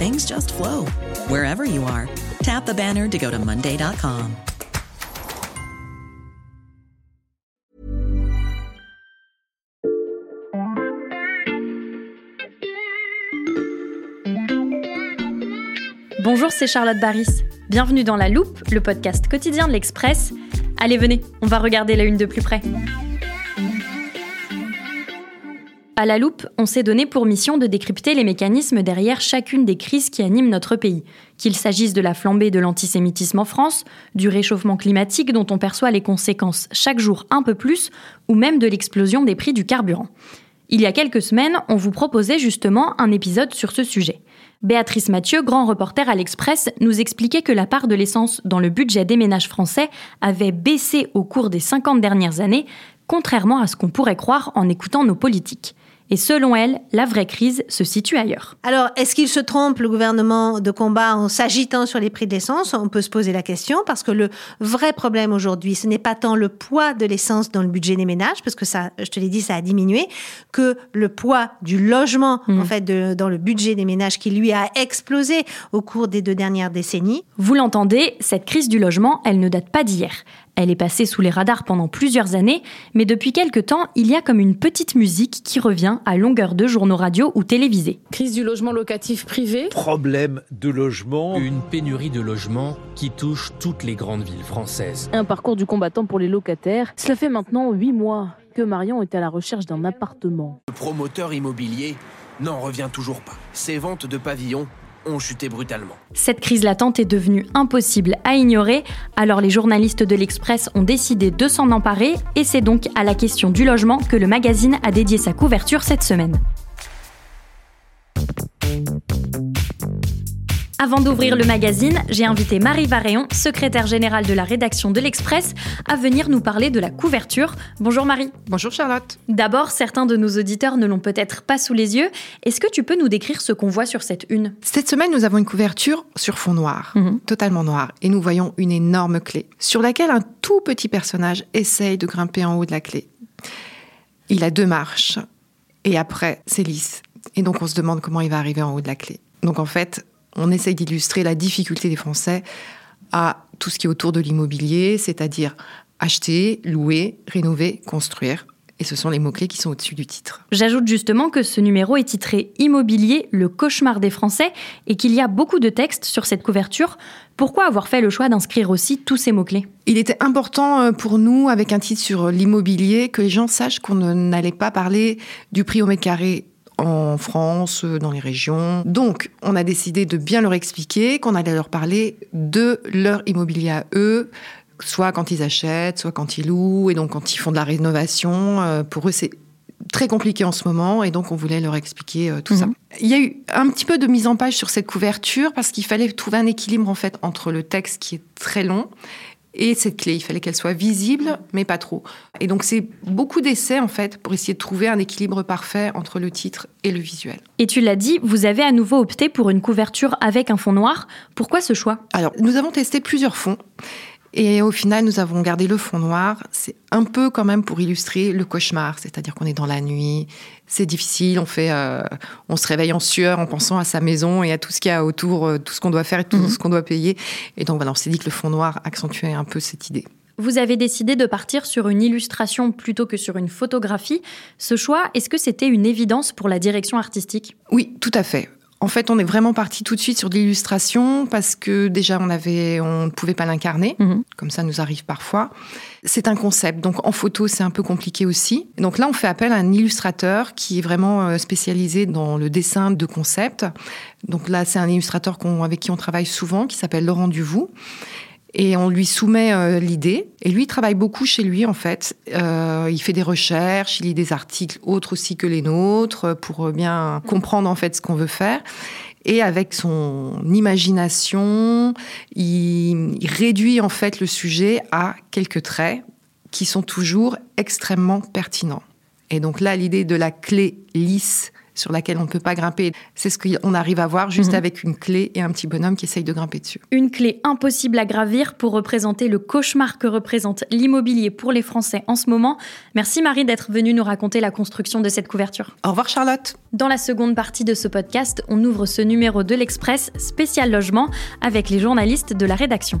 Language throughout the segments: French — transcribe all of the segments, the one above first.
things just flow wherever you are. Tap the banner to go to Monday.com. Bonjour, c'est Charlotte Baris. Bienvenue dans La Loupe, le podcast quotidien de l'Express. Allez, venez, on va regarder la une de plus près. À la loupe, on s'est donné pour mission de décrypter les mécanismes derrière chacune des crises qui animent notre pays, qu'il s'agisse de la flambée de l'antisémitisme en France, du réchauffement climatique dont on perçoit les conséquences chaque jour un peu plus, ou même de l'explosion des prix du carburant. Il y a quelques semaines, on vous proposait justement un épisode sur ce sujet. Béatrice Mathieu, grand reporter à l'Express, nous expliquait que la part de l'essence dans le budget des ménages français avait baissé au cours des 50 dernières années, contrairement à ce qu'on pourrait croire en écoutant nos politiques. Et selon elle, la vraie crise se situe ailleurs. Alors, est-ce qu'il se trompe, le gouvernement de combat, en s'agitant sur les prix de l'essence? On peut se poser la question, parce que le vrai problème aujourd'hui, ce n'est pas tant le poids de l'essence dans le budget des ménages, parce que ça, je te l'ai dit, ça a diminué, que le poids du logement, Mm. en fait, de- dans le budget des ménages, qui lui a explosé au cours des deux dernières décennies. Vous l'entendez, cette crise du logement, elle ne date pas d'hier. Elle est passée sous les radars pendant plusieurs années, mais depuis quelque temps, il y a comme une petite musique qui revient à longueur de journaux radio ou télévisés. Crise du logement locatif privé. problème de logement. Une pénurie de logements qui touche toutes les grandes villes françaises. Un parcours du combattant pour les locataires. Cela fait maintenant huit mois que Marion est à la recherche d'un appartement. Le promoteur immobilier n'en revient toujours pas. Ses ventes de pavillons ont chuté brutalement. Cette crise latente est devenue impossible à ignorer, alors les journalistes de l'Express ont décidé de s'en emparer, et c'est donc à la question du logement que le magazine a dédié sa couverture cette semaine. Avant d'ouvrir le magazine, j'ai invité Marie Varéon, secrétaire générale de la rédaction de l'Express, à venir nous parler de la couverture. Bonjour Marie. Bonjour Charlotte. D'abord, certains de nos auditeurs ne l'ont peut-être pas sous les yeux. Est-ce que tu peux nous décrire ce qu'on voit sur cette une? Cette semaine, nous avons une couverture sur fond noir, Mhm. totalement noir, et nous voyons une énorme clé, sur laquelle un tout petit personnage essaye de grimper en haut de la clé. Il a deux marches, et après, c'est lisse. Et donc, on se demande comment il va arriver en haut de la clé. Donc, en fait, on essaye d'illustrer la difficulté des Français à tout ce qui est autour de l'immobilier, c'est-à-dire acheter, louer, rénover, construire. Et ce sont les mots-clés qui sont au-dessus du titre. J'ajoute justement que ce numéro est titré Immobilier, le cauchemar des Français et qu'il y a beaucoup de textes sur cette couverture. Pourquoi avoir fait le choix d'inscrire aussi tous ces mots-clés? Il était important euh, pour nous, avec un titre sur l'immobilier, que les gens sachent qu'on n'allait pas parler du prix au mètre carré en France, euh, dans les régions. Donc, on a décidé de bien leur expliquer qu'on allait leur parler de leur immobilier à eux, soit quand ils achètent, soit quand ils louent, et donc quand ils font de la rénovation. euh, Pour eux, c'est très compliqué en ce moment, et donc on voulait leur expliquer euh, tout ça. Mhm. Il y a eu un petit peu de mise en page sur cette couverture, parce qu'il fallait trouver un équilibre, en fait, entre le texte qui est très long et cette clé. Il fallait qu'elle soit visible, mais pas trop. Et donc, c'est beaucoup d'essais, en fait, pour essayer de trouver un équilibre parfait entre le titre et le visuel. Et tu l'as dit, vous avez à nouveau opté pour une couverture avec un fond noir. Pourquoi ce choix? Alors, nous avons testé plusieurs fonds. Et au final, nous avons gardé le fond noir. C'est un peu quand même pour illustrer le cauchemar, c'est-à-dire qu'on est dans la nuit, c'est difficile, on fait, euh, on se réveille en sueur en pensant à sa maison et à tout ce qu'il y a autour, euh, tout ce qu'on doit faire et tout Mhm. ce qu'on doit payer. Et donc voilà, on s'est dit que le fond noir accentuait un peu cette idée. Vous avez décidé de partir sur une illustration plutôt que sur une photographie. Ce choix, est-ce que c'était une évidence pour la direction artistique? Oui, tout à fait. En fait, on est vraiment parti tout de suite sur de l'illustration parce que déjà on avait, on ne pouvait pas l'incarner, Mhm. comme ça nous arrive parfois. C'est un concept, donc en photo c'est un peu compliqué aussi. Donc là, on fait appel à un illustrateur qui est vraiment euh, spécialisé dans le dessin de concept. Donc là, c'est un illustrateur avec qui on travaille souvent, qui s'appelle Laurent Duvou. Et on lui soumet euh, l'idée. Et lui, il travaille beaucoup chez lui, en fait. Euh, il fait des recherches, il lit des articles autres aussi que les nôtres euh, pour bien comprendre, en fait, ce qu'on veut faire. Et avec son imagination, il, il réduit, en fait, le sujet à quelques traits qui sont toujours extrêmement pertinents. Et donc là, l'idée de la clé lisse sur laquelle on ne peut pas grimper, c'est ce qu'on arrive à voir juste Mhm. avec une clé et un petit bonhomme qui essaye de grimper dessus. Une clé impossible à gravir pour représenter le cauchemar que représente l'immobilier pour les Français en ce moment. Merci Marie d'être venue nous raconter la construction de cette couverture. Au revoir Charlotte Dans la seconde partie de ce podcast, on ouvre ce numéro de l'Express spécial logement avec les journalistes de la rédaction.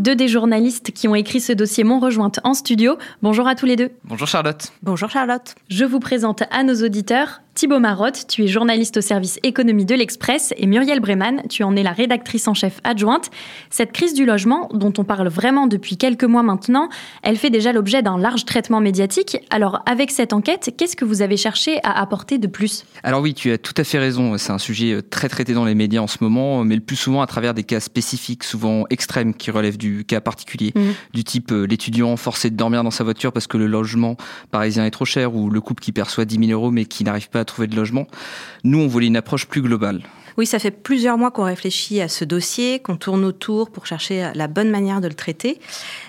Deux des journalistes qui ont écrit ce dossier m'ont rejointe en studio. Bonjour à tous les deux. Bonjour Charlotte. Bonjour Charlotte. Je vous présente à nos auditeurs Thibaut Marotte, tu es journaliste au service économie de l'Express, et Muriel Breman, tu en es la rédactrice en chef adjointe. Cette crise du logement, dont on parle vraiment depuis quelques mois maintenant, elle fait déjà l'objet d'un large traitement médiatique. Alors, avec cette enquête, qu'est-ce que vous avez cherché à apporter de plus? Alors oui, tu as tout à fait raison. C'est un sujet euh, très traité dans les médias en ce moment, mais le plus souvent à travers des cas spécifiques, souvent extrêmes, qui relèvent du cas particulier. Mhm. Du type euh, l'étudiant forcé de dormir dans sa voiture parce que le logement parisien est trop cher, ou le couple qui perçoit 10 000 euros mais qui n'arrive pas à trouver de logement. Nous, on voulait une approche plus globale. Oui, ça fait plusieurs mois qu'on réfléchit à ce dossier, qu'on tourne autour pour chercher la bonne manière de le traiter.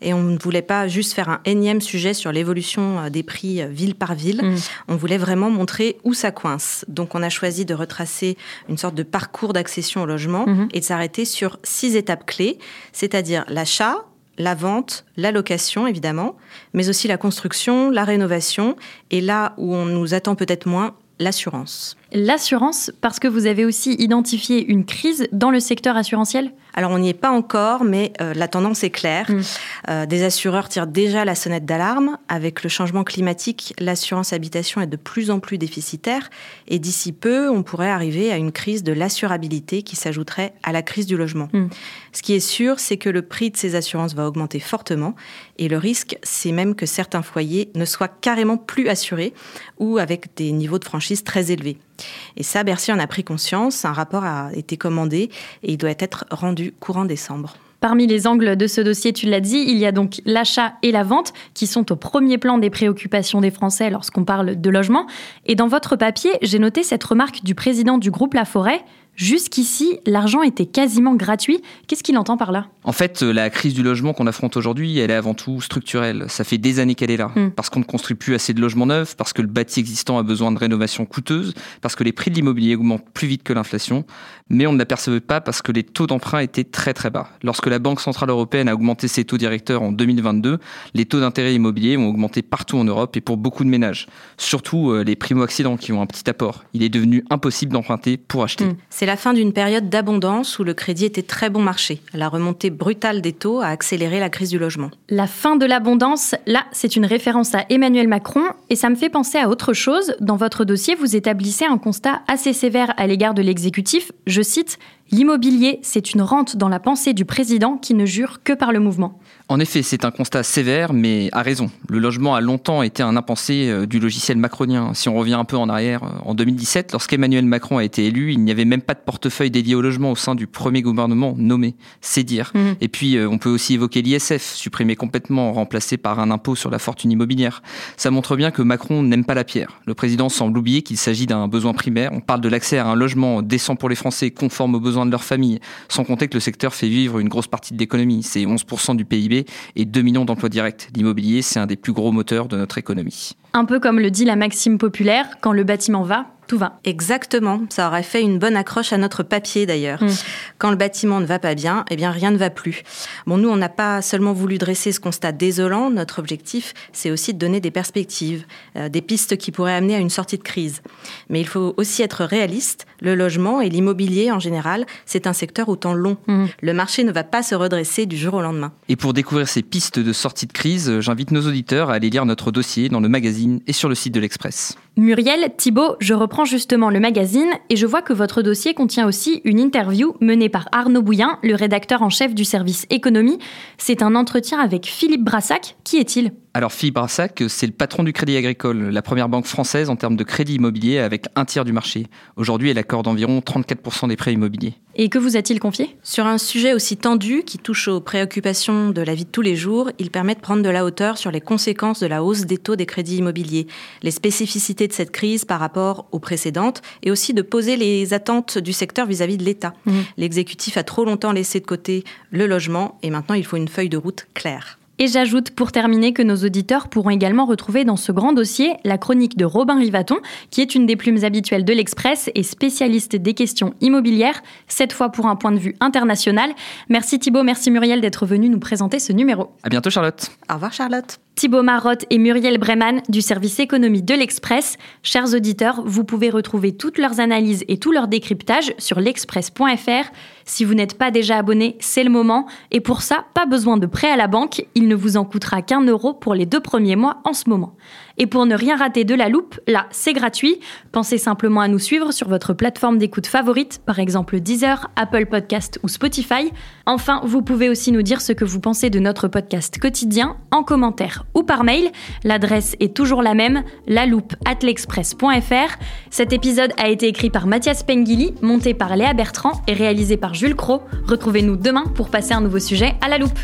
Et on ne voulait pas juste faire un énième sujet sur l'évolution euh, des prix euh, ville par ville. Mm. On voulait vraiment montrer où ça coince. Donc on a choisi de retracer une sorte de parcours d'accession au logement Mhm. et de s'arrêter sur six étapes clés, c'est-à-dire l'achat, la vente, la location évidemment, mais aussi la construction, la rénovation et là où on nous attend peut-être moins, l'assurance. L'assurance, parce que vous avez aussi identifié une crise dans le secteur assurantiel? Alors on n'y est pas encore, mais euh, la tendance est claire. Mm. Euh, des assureurs tirent déjà la sonnette d'alarme. Avec le changement climatique, l'assurance habitation est de plus en plus déficitaire. Et d'ici peu, on pourrait arriver à une crise de l'assurabilité qui s'ajouterait à la crise du logement. Mm. Ce qui est sûr, c'est que le prix de ces assurances va augmenter fortement. Et le risque, c'est même que certains foyers ne soient carrément plus assurés ou avec des niveaux de franchise très élevés. Et ça, Bercy en a pris conscience. Un rapport a été commandé et il doit être rendu courant décembre. Parmi les angles de ce dossier, tu l'as dit, il y a donc l'achat et la vente qui sont au premier plan des préoccupations des Français lorsqu'on parle de logement. Et dans votre papier, j'ai noté cette remarque du président du groupe La Forêt. Jusqu'ici, l'argent était quasiment gratuit. Qu'est-ce qu'il entend par là? En fait, euh, la crise du logement qu'on affronte aujourd'hui, elle est avant tout structurelle. Ça fait des années qu'elle est là. Mm. Parce qu'on ne construit plus assez de logements neufs, parce que le bâti existant a besoin de rénovation coûteuse, parce que les prix de l'immobilier augmentent plus vite que l'inflation. Mais on ne l'apercevait pas parce que les taux d'emprunt étaient très très bas. Lorsque la Banque Centrale Européenne a augmenté ses taux directeurs en 2022, les taux d'intérêt immobilier ont augmenté partout en Europe et pour beaucoup de ménages. Surtout euh, les primo-accidents qui ont un petit apport. Il est devenu impossible d'emprunter pour acheter. Mm. C'est la fin d'une période d'abondance où le crédit était très bon marché. La remontée brutale des taux a accéléré la crise du logement. La fin de l'abondance, là, c'est une référence à Emmanuel Macron et ça me fait penser à autre chose. Dans votre dossier, vous établissez un constat assez sévère à l'égard de l'exécutif. Je cite L'immobilier, c'est une rente dans la pensée du président qui ne jure que par le mouvement. En effet, c'est un constat sévère, mais à raison. Le logement a longtemps été un impensé euh, du logiciel macronien. Si on revient un peu en arrière, euh, en 2017, lorsqu'Emmanuel Macron a été élu, il n'y avait même pas de portefeuille dédié au logement au sein du premier gouvernement nommé. C'est dire. Mhm. Et puis, euh, on peut aussi évoquer l'ISF, supprimé complètement, remplacé par un impôt sur la fortune immobilière. Ça montre bien que Macron n'aime pas la pierre. Le président semble oublier qu'il s'agit d'un besoin primaire. On parle de l'accès à un logement décent pour les Français, conforme aux besoins de leur famille, sans compter que le secteur fait vivre une grosse partie de l'économie. C'est 11% du PIB et 2 millions d'emplois directs. L'immobilier, c'est un des plus gros moteurs de notre économie. Un peu comme le dit la maxime populaire, quand le bâtiment va, tout va. Exactement. Ça aurait fait une bonne accroche à notre papier d'ailleurs. Mm. Quand le bâtiment ne va pas bien, eh bien rien ne va plus. Bon, nous, on n'a pas seulement voulu dresser ce constat désolant. Notre objectif, c'est aussi de donner des perspectives, euh, des pistes qui pourraient amener à une sortie de crise. Mais il faut aussi être réaliste. Le logement et l'immobilier en général, c'est un secteur au temps long. Mm. Le marché ne va pas se redresser du jour au lendemain. Et pour découvrir ces pistes de sortie de crise, j'invite nos auditeurs à aller lire notre dossier dans le magazine et sur le site de l'Express. Muriel, Thibault, je reprends justement le magazine et je vois que votre dossier contient aussi une interview menée par Arnaud Bouillin, le rédacteur en chef du service économie. C'est un entretien avec Philippe Brassac. Qui est-il? Alors Philippe Brassac, c'est le patron du Crédit Agricole, la première banque française en termes de crédit immobilier avec un tiers du marché. Aujourd'hui, elle accorde environ 34% des prêts immobiliers. Et que vous a-t-il confié? Sur un sujet aussi tendu qui touche aux préoccupations de la vie de tous les jours, il permet de prendre de la hauteur sur les conséquences de la hausse des taux des crédits immobiliers, les spécificités de cette crise par rapport aux précédentes et aussi de poser les attentes du secteur vis-à-vis de l'État. Mmh. L'exécutif a trop longtemps laissé de côté le logement et maintenant il faut une feuille de route claire. Et j'ajoute pour terminer que nos auditeurs pourront également retrouver dans ce grand dossier la chronique de Robin Rivaton, qui est une des plumes habituelles de l'Express et spécialiste des questions immobilières, cette fois pour un point de vue international. Merci Thibault, merci Muriel d'être venu nous présenter ce numéro. À bientôt Charlotte. Au revoir Charlotte. Thibaut Marotte et Muriel Breman du service économie de l'Express. Chers auditeurs, vous pouvez retrouver toutes leurs analyses et tout leur décryptage sur l'express.fr. Si vous n'êtes pas déjà abonné, c'est le moment. Et pour ça, pas besoin de prêt à la banque. Il ne vous en coûtera qu'un euro pour les deux premiers mois en ce moment. Et pour ne rien rater de la loupe, là, c'est gratuit. Pensez simplement à nous suivre sur votre plateforme d'écoute favorite, par exemple Deezer, Apple Podcast ou Spotify. Enfin, vous pouvez aussi nous dire ce que vous pensez de notre podcast quotidien en commentaire ou par mail. L'adresse est toujours la même, la loupe Cet épisode a été écrit par Mathias Pengili, monté par Léa Bertrand et réalisé par Jules Cro. Retrouvez-nous demain pour passer un nouveau sujet à la loupe.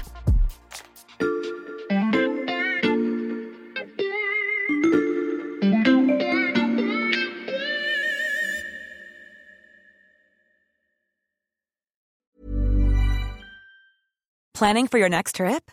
Planning for your next trip?